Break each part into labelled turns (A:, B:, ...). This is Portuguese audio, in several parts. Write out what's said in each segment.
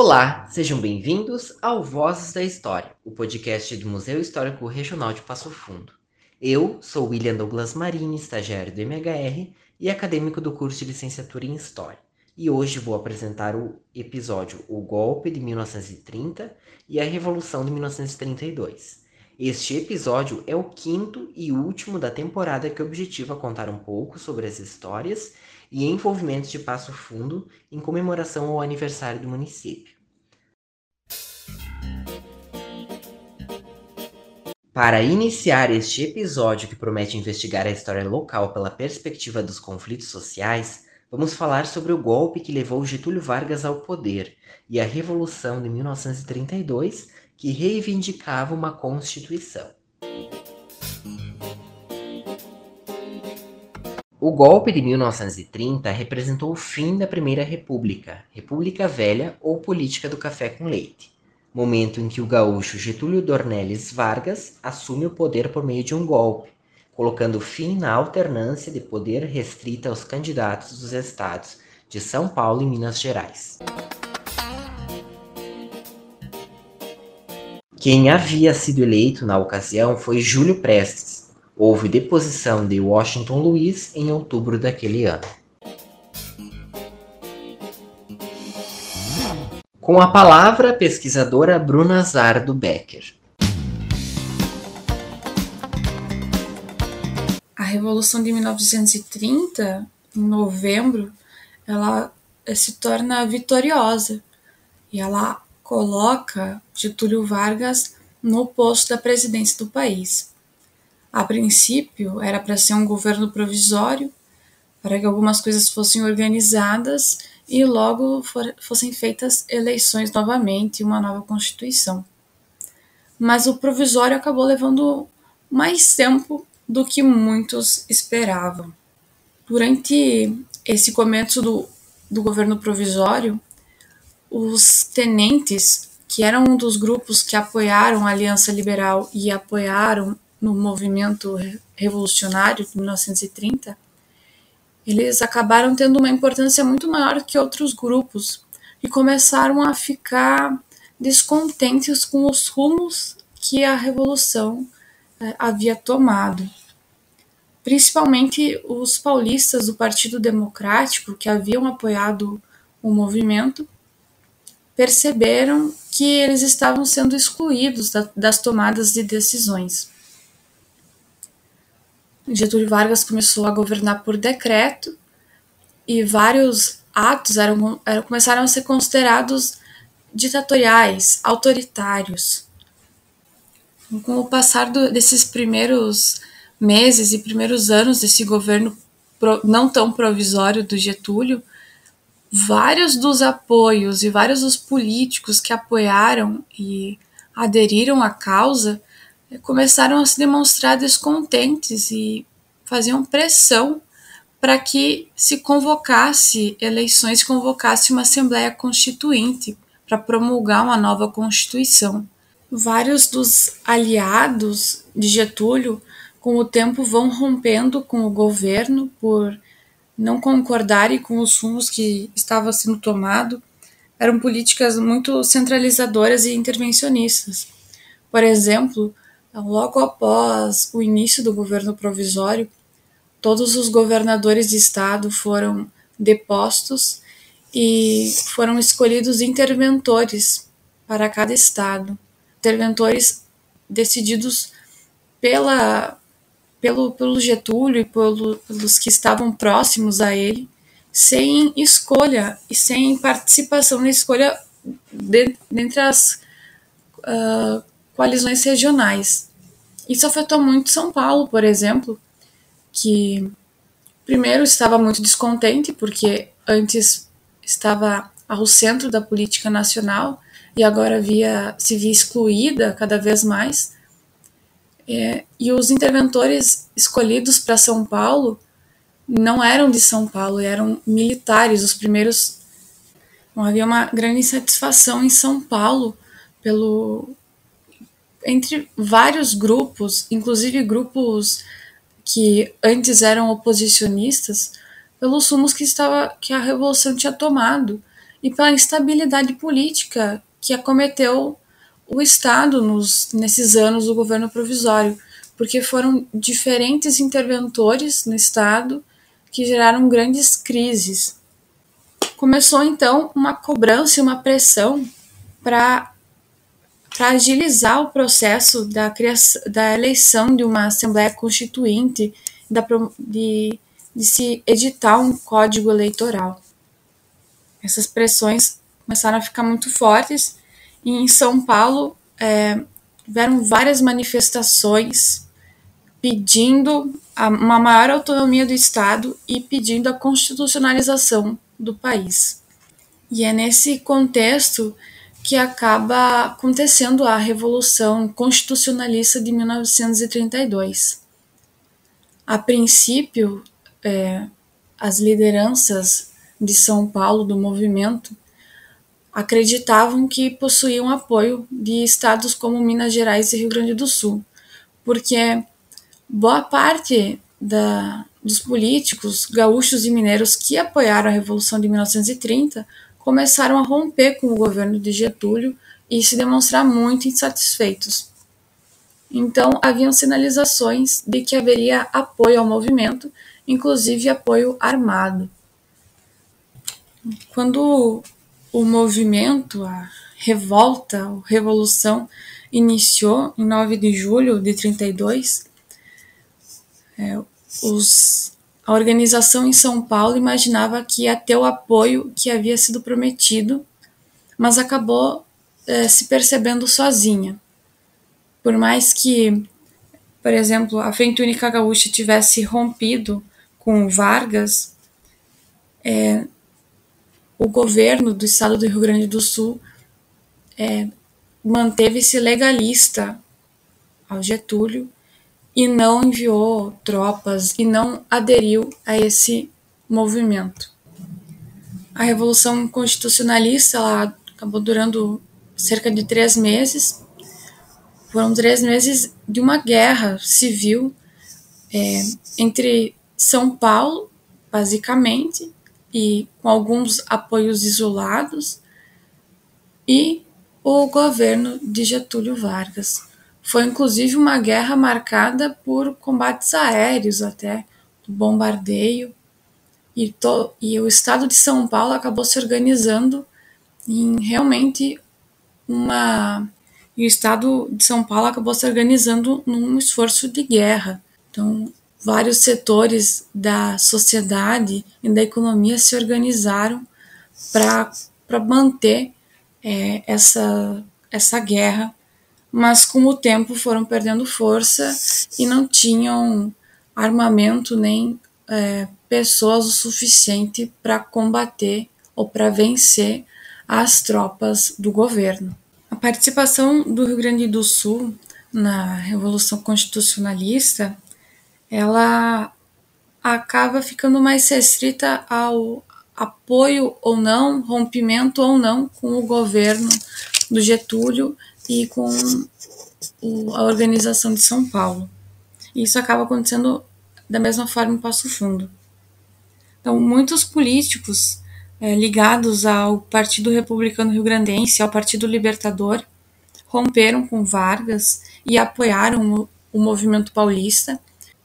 A: Olá, sejam bem-vindos ao Vozes da História, o podcast do Museu Histórico Regional de Passo Fundo. Eu sou William Douglas Marini, estagiário do MHR e acadêmico do curso de licenciatura em História. E hoje vou apresentar o episódio O Golpe de 1930 e a Revolução de 1932. Este episódio é o quinto e último da temporada que objetiva contar um pouco sobre as histórias e envolvimentos de Passo Fundo em comemoração ao aniversário do município. Para iniciar este episódio que promete investigar a história local pela perspectiva dos conflitos sociais, vamos falar sobre o golpe que levou Getúlio Vargas ao poder e a Revolução de 1932, que reivindicava uma Constituição. O golpe de 1930 representou o fim da Primeira República, República Velha ou política do café com leite, momento em que o gaúcho Getúlio Dornelles Vargas assume o poder por meio de um golpe, colocando fim na alternância de poder restrita aos candidatos dos estados de São Paulo e Minas Gerais. Quem havia sido eleito na ocasião foi Júlio Prestes, Houve deposição de Washington Luiz em outubro daquele ano. Com a palavra, a pesquisadora Bruna Zardo Becker.
B: A Revolução de 1930, em novembro, ela se torna vitoriosa e ela coloca Getúlio Vargas no posto da presidência do país. A princípio, era para ser um governo provisório, para que algumas coisas fossem organizadas e logo for, fossem feitas eleições novamente e uma nova Constituição. Mas o provisório acabou levando mais tempo do que muitos esperavam. Durante esse começo do, do governo provisório, os tenentes, que eram um dos grupos que apoiaram a Aliança Liberal e apoiaram no movimento revolucionário de 1930, eles acabaram tendo uma importância muito maior que outros grupos e começaram a ficar descontentes com os rumos que a revolução eh, havia tomado. Principalmente os paulistas do Partido Democrático, que haviam apoiado o movimento, perceberam que eles estavam sendo excluídos da, das tomadas de decisões. Getúlio Vargas começou a governar por decreto e vários atos eram, eram, começaram a ser considerados ditatoriais, autoritários. Com o passar do, desses primeiros meses e primeiros anos desse governo pro, não tão provisório do Getúlio, vários dos apoios e vários dos políticos que apoiaram e aderiram à causa começaram a se demonstrar descontentes e faziam pressão para que se convocasse eleições, convocasse uma Assembleia Constituinte para promulgar uma nova Constituição. Vários dos aliados de Getúlio, com o tempo, vão rompendo com o governo por não concordarem com os rumos que estava sendo tomado. Eram políticas muito centralizadoras e intervencionistas. Por exemplo, Logo após o início do governo provisório, todos os governadores de estado foram depostos e foram escolhidos interventores para cada estado, interventores decididos pela, pelo, pelo Getúlio e pelo, pelos que estavam próximos a ele, sem escolha e sem participação na escolha de, dentre as uh, coalizões regionais. Isso afetou muito São Paulo, por exemplo, que primeiro estava muito descontente porque antes estava ao centro da política nacional e agora via se via excluída cada vez mais. É, e os interventores escolhidos para São Paulo não eram de São Paulo, eram militares, os primeiros. Bom, havia uma grande insatisfação em São Paulo pelo entre vários grupos, inclusive grupos que antes eram oposicionistas, pelos rumos que estava que a revolução tinha tomado e pela instabilidade política que acometeu o Estado nos, nesses anos do governo provisório, porque foram diferentes interventores no Estado que geraram grandes crises. Começou então uma cobrança e uma pressão para agilizar o processo da, criação, da eleição de uma Assembleia Constituinte, da, de, de se editar um código eleitoral. Essas pressões começaram a ficar muito fortes e em São Paulo é, tiveram várias manifestações pedindo uma maior autonomia do Estado e pedindo a constitucionalização do país. E é nesse contexto que acaba acontecendo a Revolução Constitucionalista de 1932. A princípio, é, as lideranças de São Paulo do movimento acreditavam que possuíam apoio de estados como Minas Gerais e Rio Grande do Sul, porque boa parte da, dos políticos gaúchos e mineiros que apoiaram a Revolução de 1930 começaram a romper com o governo de Getúlio e se demonstrar muito insatisfeitos. Então, haviam sinalizações de que haveria apoio ao movimento, inclusive apoio armado. Quando o movimento, a revolta, a revolução iniciou em 9 de julho de 32, é, os, a organização em São Paulo imaginava que ia ter o apoio que havia sido prometido, mas acabou é, se percebendo sozinha. Por mais que, por exemplo, a Frente Única Gaúcha tivesse rompido com Vargas, é, o governo do estado do Rio Grande do Sul é, manteve-se legalista ao Getúlio e não enviou tropas e não aderiu a esse movimento. A Revolução Constitucionalista ela acabou durando cerca de três meses. Foram três meses de uma guerra civil é, entre São Paulo, basicamente, e com alguns apoios isolados, e o governo de Getúlio Vargas. Foi inclusive uma guerra marcada por combates aéreos até, bombardeio, e, to, e o estado de São Paulo acabou se organizando em realmente uma. E o estado de São Paulo acabou se organizando num esforço de guerra. Então, vários setores da sociedade e da economia se organizaram para manter é, essa, essa guerra, mas com o tempo foram perdendo força e não tinham armamento nem é, pessoas o suficiente para combater ou para vencer as tropas do governo. A participação do Rio Grande do Sul na Revolução Constitucionalista ela acaba ficando mais restrita ao apoio ou não, rompimento ou não com o governo do Getúlio e com o, a organização de São Paulo. E isso acaba acontecendo da mesma forma em Passo Fundo. Então, muitos políticos é, ligados ao Partido Republicano Rio Grandense, ao Partido Libertador, romperam com Vargas e apoiaram o, o movimento paulista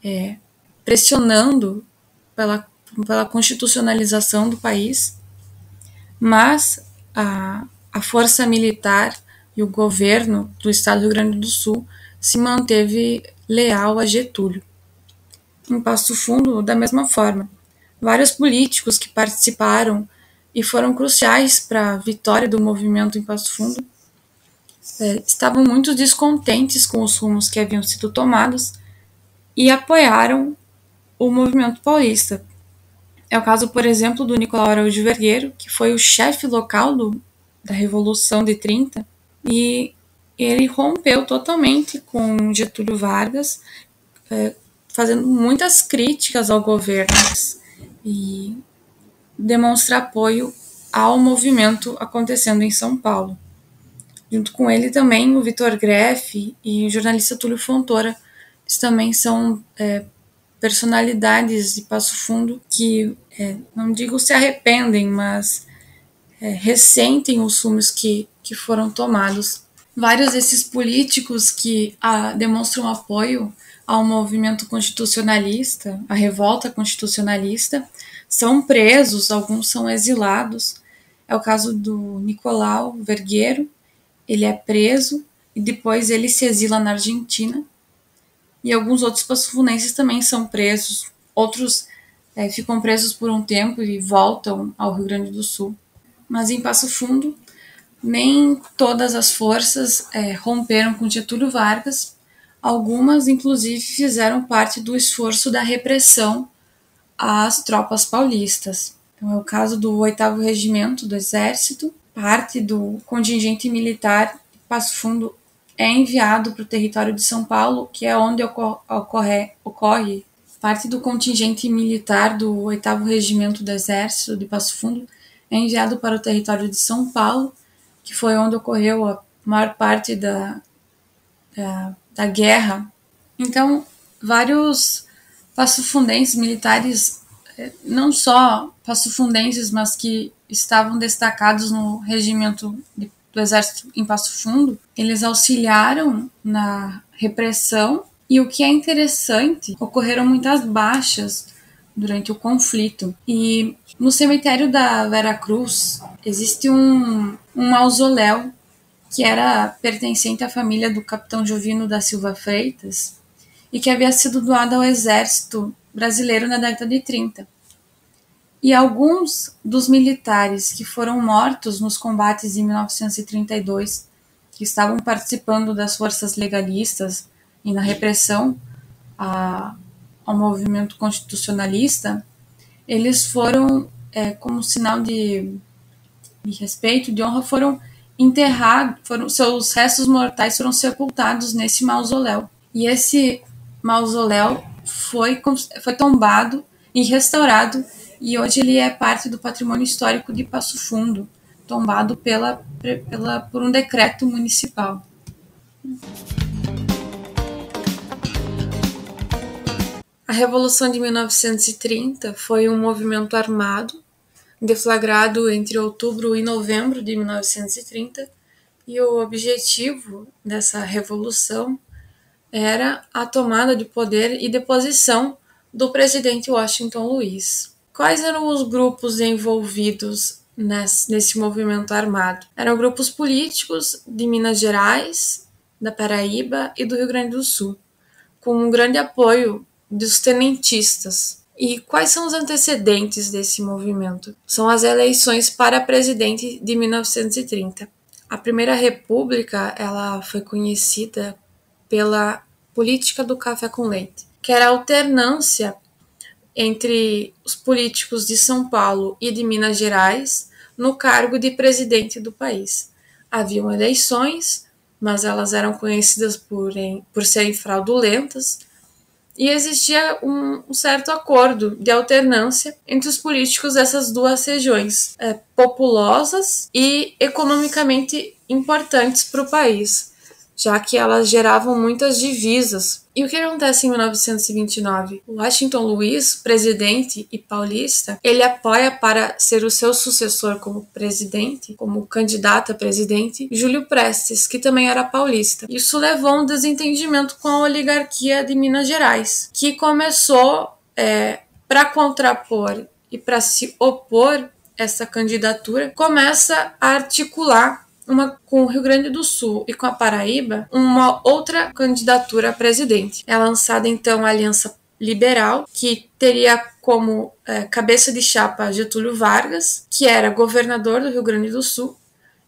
B: é, pressionando pela, pela constitucionalização do país, mas a, a força militar e o governo do estado do Rio Grande do Sul se manteve leal a Getúlio. Em Passo Fundo, da mesma forma, vários políticos que participaram e foram cruciais para a vitória do movimento em Passo Fundo é, estavam muito descontentes com os rumos que haviam sido tomados e apoiaram o movimento paulista. É o caso, por exemplo, do Nicolau Araújo Vergueiro, que foi o chefe local do, da Revolução de 30, e ele rompeu totalmente com Getúlio Vargas, é, fazendo muitas críticas ao governo e demonstra apoio ao movimento acontecendo em São Paulo. Junto com ele também o Vitor Greff e o jornalista Túlio Fontoura, também são é, personalidades de Passo Fundo que, é, não digo se arrependem, mas é, ressentem os rumos que, que foram tomados. Vários desses políticos que ah, demonstram apoio ao movimento constitucionalista, à revolta constitucionalista, são presos, alguns são exilados. É o caso do Nicolau Vergueiro, ele é preso e depois ele se exila na Argentina. E alguns outros passufunenses também são presos, outros é, ficam presos por um tempo e voltam ao Rio Grande do Sul. Mas em Passo Fundo, nem todas as forças é, romperam com Getúlio Vargas, algumas inclusive fizeram parte do esforço da repressão às tropas paulistas. Então é o caso do 8 Regimento do Exército, parte do contingente militar de Passo Fundo é enviado para o território de São Paulo, que é onde ocorre, ocorre parte do contingente militar do 8 Regimento do Exército de Passo Fundo é enviado para o território de São Paulo, que foi onde ocorreu a maior parte da, da, da guerra. Então, vários passofundenses militares, eh, não só passofundenses, mas que estavam destacados no regimento de do Exército em Passo Fundo, eles auxiliaram na repressão e o que é interessante, ocorreram muitas baixas durante o conflito. E no cemitério da Vera Cruz existe um, um mausoléu que era pertencente à família do capitão Jovino da Silva Freitas e que havia sido doado ao exército brasileiro na década de 30 e alguns dos militares que foram mortos nos combates em 1932, que estavam participando das forças legalistas e na repressão a, ao movimento constitucionalista, eles foram, é, como sinal de, de respeito, de honra, foram enterrados, foram, seus restos mortais foram sepultados nesse mausoléu. E esse mausoléu foi, foi tombado e restaurado e hoje ele é parte do patrimônio histórico de Passo Fundo, tombado pela, pela, por um decreto municipal. A Revolução de 1930 foi um movimento armado deflagrado entre outubro e novembro de 1930, e o objetivo dessa revolução era a tomada de poder e deposição do presidente Washington Luiz. Quais eram os grupos envolvidos nesse, movimento armado? Eram grupos políticos de Minas Gerais, da Paraíba e do Rio Grande do Sul, com um grande apoio dos tenentistas. E quais são os antecedentes desse movimento? São as eleições para presidente de 1930. A Primeira República ela foi conhecida pela política do café com leite, que era a alternância entre os políticos de São Paulo e de Minas Gerais no cargo de presidente do país. Haviam eleições, mas elas eram conhecidas por, por serem fraudulentas, e existia um, certo acordo de alternância entre os políticos dessas duas regiões, é, populosas e economicamente importantes para o país, já que elas geravam muitas divisas e o que acontece em 1929? Washington Luiz, presidente e paulista, ele apoia para ser o seu sucessor como presidente, como candidato a presidente, Júlio Prestes, que também era paulista. Isso levou a um desentendimento com a oligarquia de Minas Gerais, que começou é, para contrapor e para se opor essa candidatura, começa a articular uma com o Rio Grande do Sul e com a Paraíba, uma outra candidatura a presidente. É lançada então a Aliança Liberal, que teria como é, cabeça de chapa Getúlio Vargas, que era governador do Rio Grande do Sul,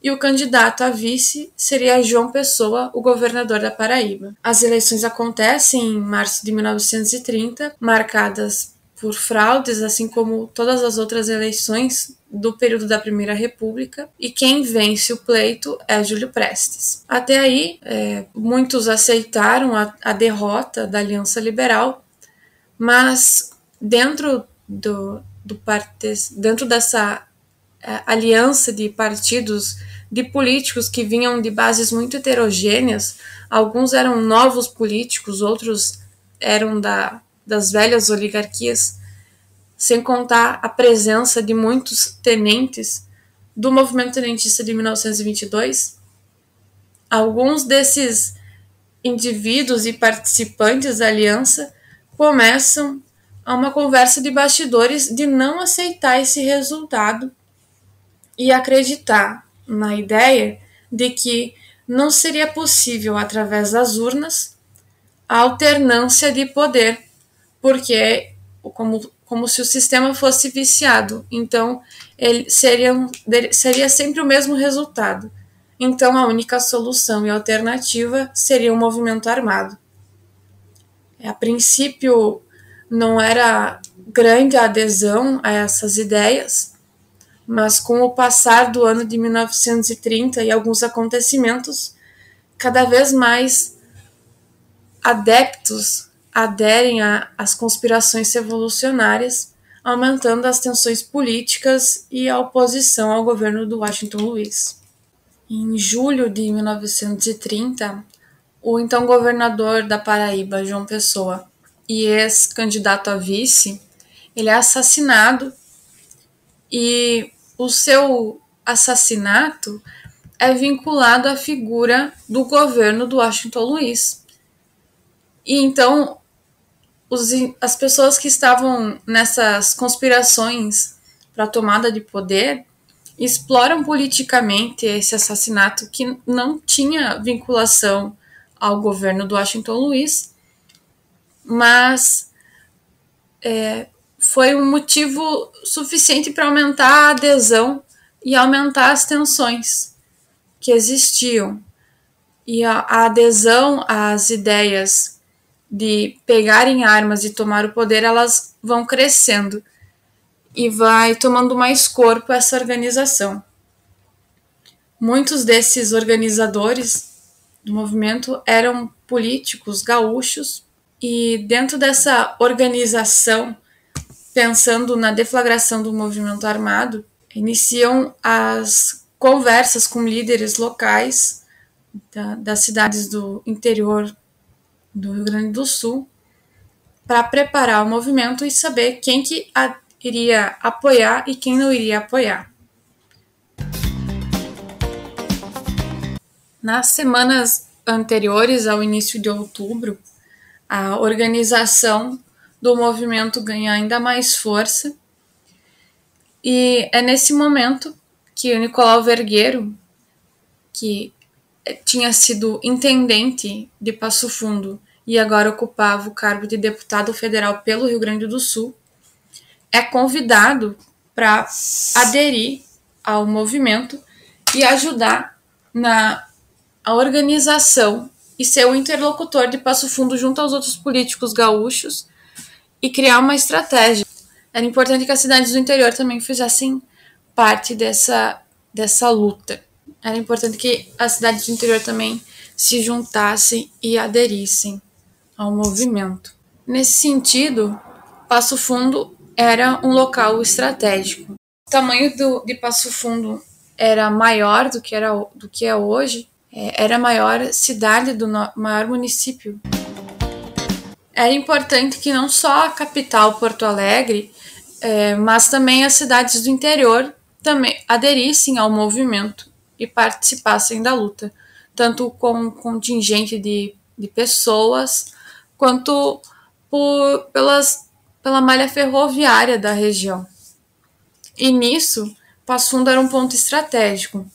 B: e o candidato a vice seria João Pessoa, o governador da Paraíba. As eleições acontecem em março de 1930, marcadas por fraudes, assim como todas as outras eleições do período da Primeira República, e quem vence o pleito é Júlio Prestes. Até aí, é, muitos aceitaram a, a, derrota da Aliança Liberal, mas dentro do, do partes, dentro dessa é, aliança de partidos de políticos que vinham de bases muito heterogêneas, alguns eram novos políticos, outros eram da, das velhas oligarquias sem contar a presença de muitos tenentes do movimento tenentista de 1922, alguns desses indivíduos e participantes da aliança começam a uma conversa de bastidores de não aceitar esse resultado e acreditar na ideia de que não seria possível, através das urnas, a alternância de poder, porque como, como se o sistema fosse viciado. Então, ele seria, seria sempre o mesmo resultado. Então, a única solução e alternativa seria o movimento armado. A princípio, não era grande a adesão a essas ideias, mas com o passar do ano de 1930 e alguns acontecimentos, cada vez mais adeptos aderem às conspirações revolucionárias, aumentando as tensões políticas e a oposição ao governo do Washington Luiz. Em julho de 1930, o então governador da Paraíba, João Pessoa, e ex-candidato a vice, ele é assassinado e o seu assassinato é vinculado à figura do governo do Washington Luiz. E então os, as pessoas que estavam nessas conspirações para tomada de poder exploram politicamente esse assassinato que não tinha vinculação ao governo do Washington Luiz, mas é, foi um motivo suficiente para aumentar a adesão e aumentar as tensões que existiam. E a, a adesão às ideias de pegarem armas e tomar o poder, elas vão crescendo e vai tomando mais corpo essa organização. Muitos desses organizadores do movimento eram políticos gaúchos e dentro dessa organização pensando na deflagração do movimento armado, iniciam as conversas com líderes locais da, das cidades do interior do Rio Grande do Sul para preparar o movimento e saber quem que a, iria apoiar e quem não iria apoiar. Nas semanas anteriores ao início de outubro, a organização do movimento ganhar ainda mais força. E é nesse momento que o Nicolau Vergueiro, que tinha sido intendente de Passo Fundo e agora ocupava o cargo de deputado federal pelo Rio Grande do Sul, é convidado para aderir ao movimento e ajudar na organização e ser o interlocutor de Passo Fundo junto aos outros políticos gaúchos e criar uma estratégia. Era importante que as cidades do interior também fizessem parte dessa, dessa luta. Era importante que as cidades do interior também se juntassem e aderissem ao movimento. Nesse sentido, Passo Fundo era um local estratégico. O tamanho do, de Passo Fundo era maior do que, era, do que é hoje, é, era a maior cidade do maior município era importante que não só a capital Porto Alegre, é, mas também as cidades do interior também aderissem ao movimento e participassem da luta, tanto com contingente de, de pessoas quanto por, pelas, pela malha ferroviária da região. E nisso, Fundo era um ponto estratégico.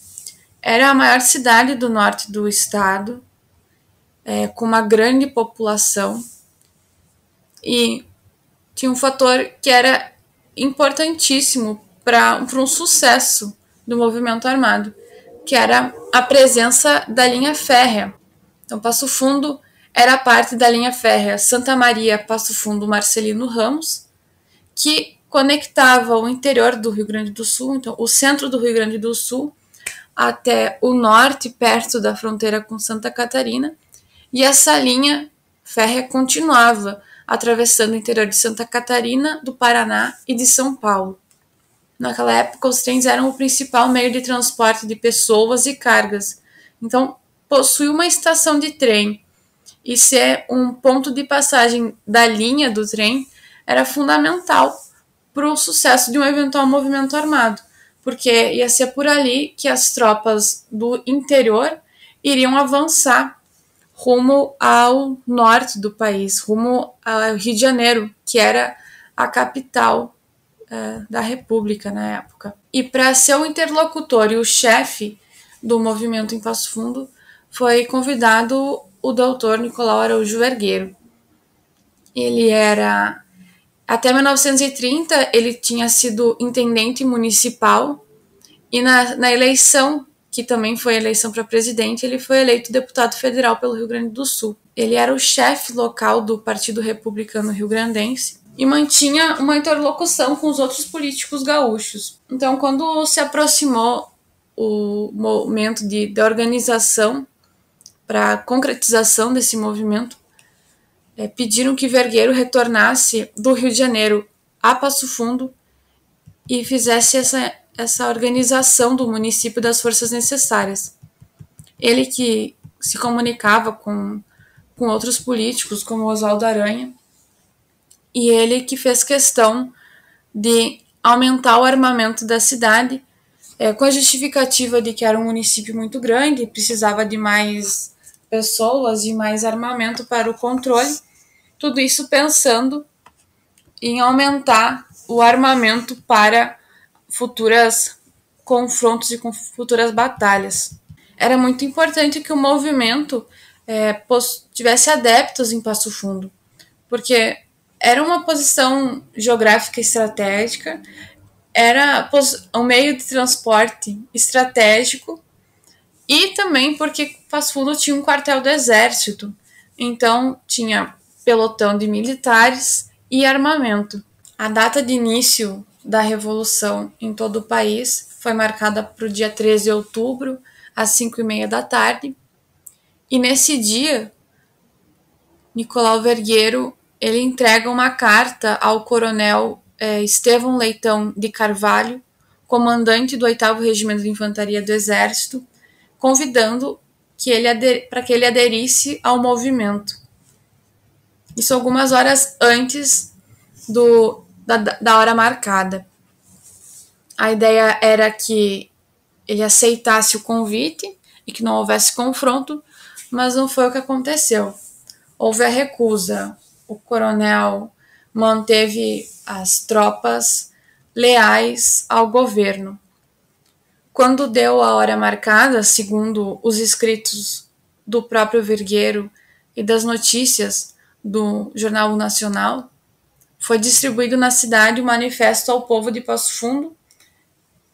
B: Era a maior cidade do norte do estado, é, com uma grande população e tinha um fator que era importantíssimo para um sucesso do movimento armado, que era a presença da linha férrea. Então, Passo Fundo era parte da linha férrea Santa Maria Passo Fundo Marcelino Ramos, que conectava o interior do Rio Grande do Sul, então o centro do Rio Grande do Sul, até o norte, perto da fronteira com Santa Catarina, e essa linha férrea continuava atravessando o interior de Santa Catarina, do Paraná e de São Paulo. Naquela época, os trens eram o principal meio de transporte de pessoas e cargas. Então, possuir uma estação de trem e ser um ponto de passagem da linha do trem era fundamental para o sucesso de um eventual movimento armado, porque ia ser por ali que as tropas do interior iriam avançar rumo ao norte do país, rumo ao Rio de Janeiro, que era a capital uh, da República na época. E para ser o interlocutor e o chefe do movimento em Passo Fundo, foi convidado o doutor Nicolau Araújo Vergueiro. Ele era até 1930 ele tinha sido intendente municipal e na, na eleição, que também foi eleição para presidente, ele foi eleito deputado federal pelo Rio Grande do Sul. Ele era o chefe local do Partido Republicano Rio Grandense e mantinha uma interlocução com os outros políticos gaúchos. Então, quando se aproximou o momento de, de organização para a concretização desse movimento, é, pediram que Vergueiro retornasse do Rio de Janeiro a Passo Fundo e fizesse essa, essa organização do município das forças necessárias. Ele que se comunicava com, com outros políticos, como Oswaldo Aranha, e ele que fez questão de aumentar o armamento da cidade, é, com a justificativa de que era um município muito grande, precisava de mais pessoas e mais armamento para o controle tudo isso pensando em aumentar o armamento para futuras confrontos e futuras batalhas. Era muito importante que o movimento é, tivesse adeptos em Passo Fundo, porque era uma posição geográfica estratégica, era um meio de transporte estratégico e também porque Passo tinha um quartel do exército, então tinha pelotão de militares e armamento. A data de início da Revolução em todo o país foi marcada para o dia 13 de outubro, às 5 e meia da tarde. E nesse dia, Nicolau Vergueiro ele entrega uma carta ao coronel é, Estevão Leitão de Carvalho, comandante do 8 Regimento de Infantaria do Exército, convidando que ele para que ele aderisse ao movimento. Isso algumas horas antes do, da, da hora marcada. A ideia era que ele aceitasse o convite e que não houvesse confronto, mas não foi o que aconteceu. Houve a recusa. O coronel manteve as tropas leais ao governo. Quando deu a hora marcada, segundo os escritos do próprio Vergueiro e das notícias do Jornal Nacional, foi distribuído na cidade o manifesto ao povo de Passo Fundo,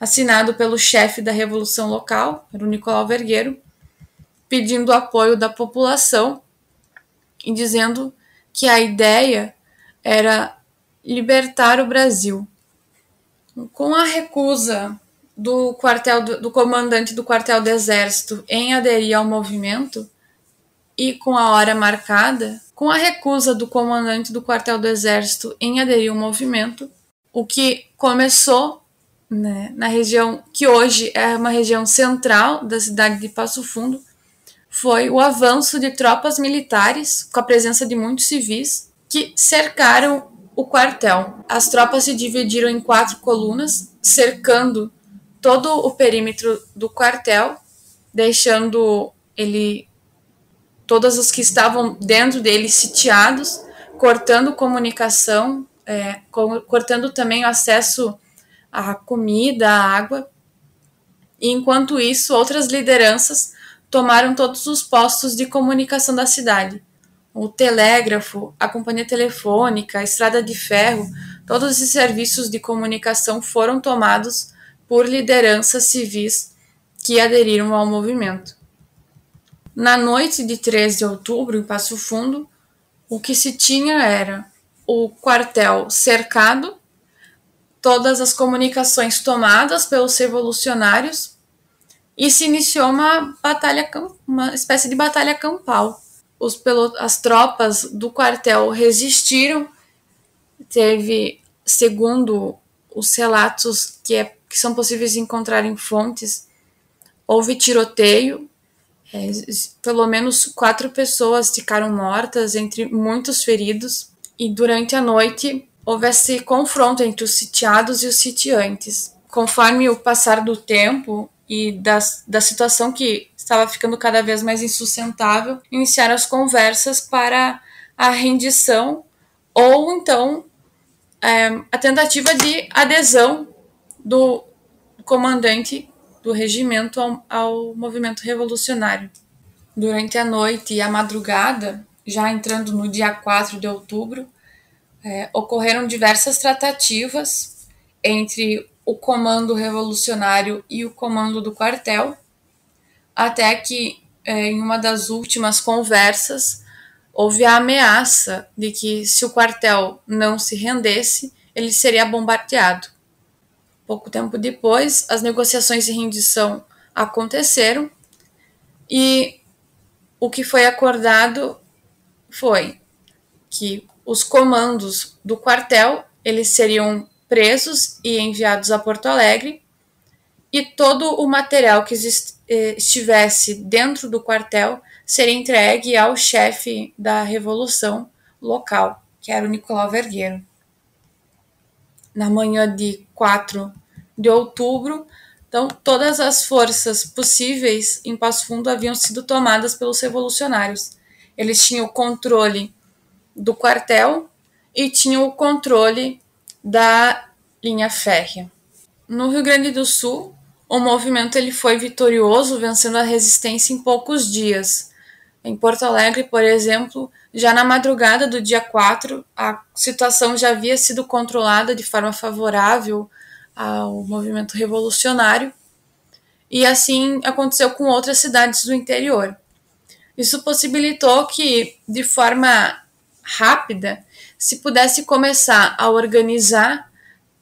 B: assinado pelo chefe da revolução local, o Nicolau Vergueiro, pedindo apoio da população e dizendo que a ideia era libertar o Brasil. Com a recusa do quartel do, do comandante do quartel do exército em aderir ao movimento e com a hora marcada, com a recusa do comandante do quartel do Exército em aderir ao movimento, o que começou né, na região que hoje é uma região central da cidade de Passo Fundo, foi o avanço de tropas militares, com a presença de muitos civis, que cercaram o quartel. As tropas se dividiram em quatro colunas, cercando todo o perímetro do quartel, deixando ele todas as que estavam dentro dele sitiados, cortando comunicação, é, cortando também o acesso à comida, à água. E enquanto isso, outras lideranças tomaram todos os postos de comunicação da cidade. O telégrafo, a companhia telefônica, a estrada de ferro, todos esses serviços de comunicação foram tomados por lideranças civis que aderiram ao movimento. Na noite de 13 de outubro, em Passo Fundo, o que se tinha era o quartel cercado, todas as comunicações tomadas pelos revolucionários e se iniciou uma batalha, uma espécie de batalha campal. Os as tropas do quartel resistiram, teve, segundo os relatos que, é, que são possíveis encontrar em fontes, houve tiroteio, é, pelo menos quatro pessoas ficaram mortas, entre muitos feridos, e durante a noite houve esse confronto entre os sitiados e os sitiantes. conforme o passar do tempo e da, da situação que estava ficando cada vez mais insustentável, iniciaram as conversas para a rendição ou então é, a tentativa de adesão do comandante do regimento ao, ao movimento revolucionário. Durante a noite e a madrugada, já entrando no dia 4 de outubro, é, ocorreram diversas tratativas entre o comando revolucionário e o comando do quartel, até que é, em uma das últimas conversas houve a ameaça de que se o quartel não se rendesse, ele seria bombardeado. Pouco tempo depois, as negociações de rendição aconteceram e o que foi acordado foi que os comandos do quartel eles seriam presos e enviados a Porto Alegre e todo o material que eh, estivesse dentro do quartel seria entregue ao chefe da revolução local, que era o Nicolau Vergueiro. Na manhã de 4 de outubro, então todas as forças possíveis em Passo Fundo haviam sido tomadas pelos revolucionários. Eles tinham o controle do quartel e tinham o controle da linha férrea. No Rio Grande do Sul, o movimento ele foi vitorioso, vencendo a resistência em poucos dias. Em Porto Alegre, por exemplo, já na madrugada do dia 4, a situação já havia sido controlada de forma favorável ao movimento revolucionário, e assim aconteceu com outras cidades do interior. Isso possibilitou que, de forma rápida, se pudesse começar a organizar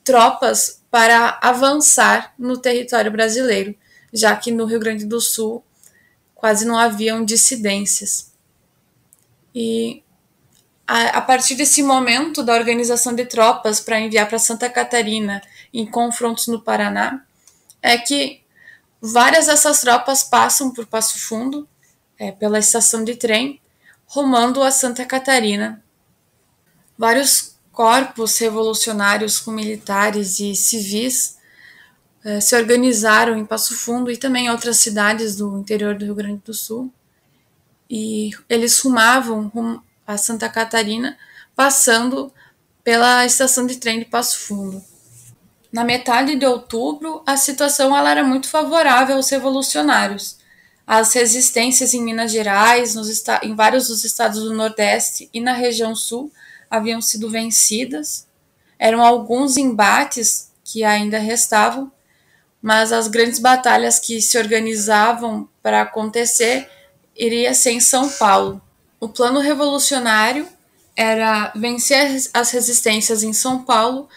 B: tropas para avançar no território brasileiro, já que no Rio Grande do Sul quase não haviam dissidências. E a, a partir desse momento da organização de tropas para enviar para Santa Catarina em confrontos no Paraná, é que várias dessas tropas passam por Passo Fundo, é, pela estação de trem, rumando a Santa Catarina. Vários corpos revolucionários com militares e civis eh, se organizaram em Passo Fundo e também em outras cidades do interior do Rio Grande do Sul. E eles rumavam a Santa Catarina, passando pela estação de trem de Passo Fundo. Na metade de outubro, a situação ela era muito favorável aos revolucionários. As resistências em Minas Gerais, nos, em vários dos estados do Nordeste e na região Sul haviam sido vencidas. Eram alguns embates que ainda restavam, mas as grandes batalhas que se organizavam para acontecer iria ser em São Paulo. O plano revolucionário era vencer as resistências em São Paulo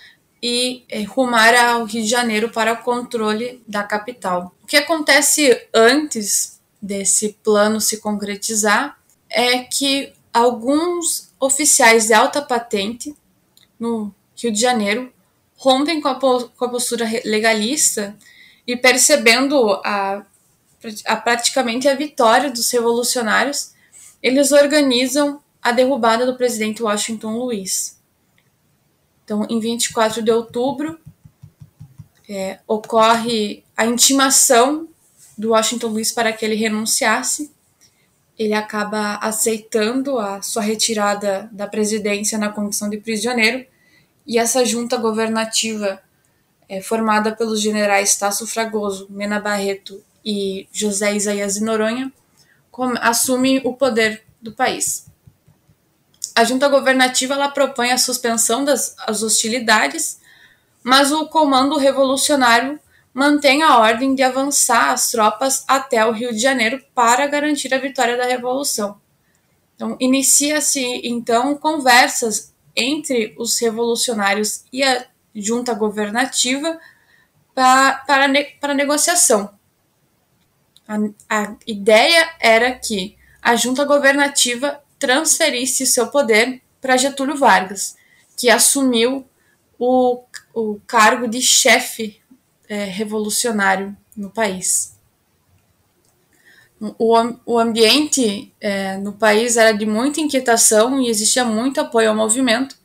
B: e eh, rumar ao Rio de Janeiro para o controle da capital. O que acontece antes desse plano se concretizar é que alguns oficiais de alta patente no Rio de Janeiro rompem com a, com a postura legalista e percebendo a, a praticamente a vitória dos revolucionários, eles organizam a derrubada do presidente Washington Luiz. Então, em 24 de outubro, é, ocorre a intimação do Washington Luiz para que ele renunciasse. Ele acaba aceitando a sua retirada da presidência na condição de prisioneiro, e essa junta governativa é, formada pelos generais Tasso Fragoso, Mena Barreto e José Isaías de Noronha, assume o poder do país. A junta governativa ela propõe a suspensão das as hostilidades, mas o comando revolucionário mantém a ordem de avançar as tropas até o Rio de Janeiro para garantir a vitória da revolução. Então, inicia-se então conversas entre os revolucionários e a junta governativa para, para, para negociação. A, a ideia era que a junta governativa transferisse seu poder para Getúlio Vargas, que assumiu o, o cargo de chefe é, revolucionário no país. O, o ambiente é, no país era de muita inquietação e existia muito apoio ao movimento,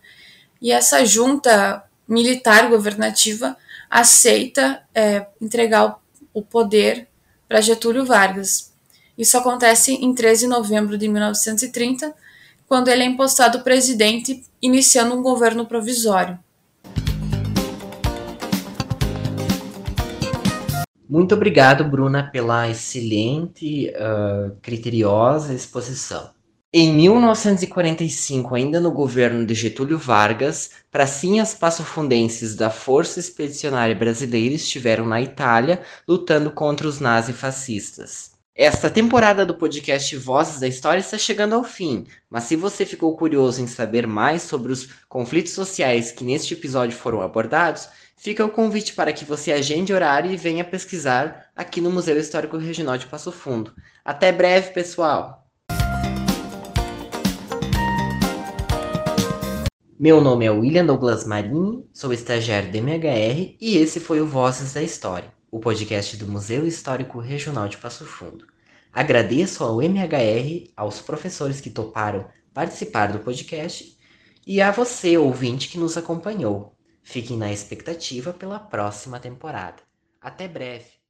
B: e essa junta militar governativa aceita é, entregar o poder para Getúlio Vargas. Isso acontece em 13 de novembro de 1930, quando ele é impostado presidente, iniciando um governo provisório.
A: Muito obrigado, Bruna, pela excelente, uh, criteriosa exposição. Em 1945, ainda no governo de Getúlio Vargas, pracinhas passofundenses da Força Expedicionária Brasileira estiveram na Itália lutando contra os nazifascistas. Esta temporada do podcast Vozes da História está chegando ao fim, mas se você ficou curioso em saber mais sobre os conflitos sociais que neste episódio foram abordados, fica o convite para que você agende horário e venha pesquisar aqui no Museu Histórico Regional de Passo Fundo. Até breve, pessoal! Meu nome é William Douglas Marini, sou estagiário do MHR e esse foi o Vozes da História, o podcast do Museu Histórico Regional de Passo Fundo. Agradeço ao MHR, aos professores que toparam participar do podcast e a você, ouvinte, que nos acompanhou. Fiquem na expectativa pela próxima temporada. Até breve!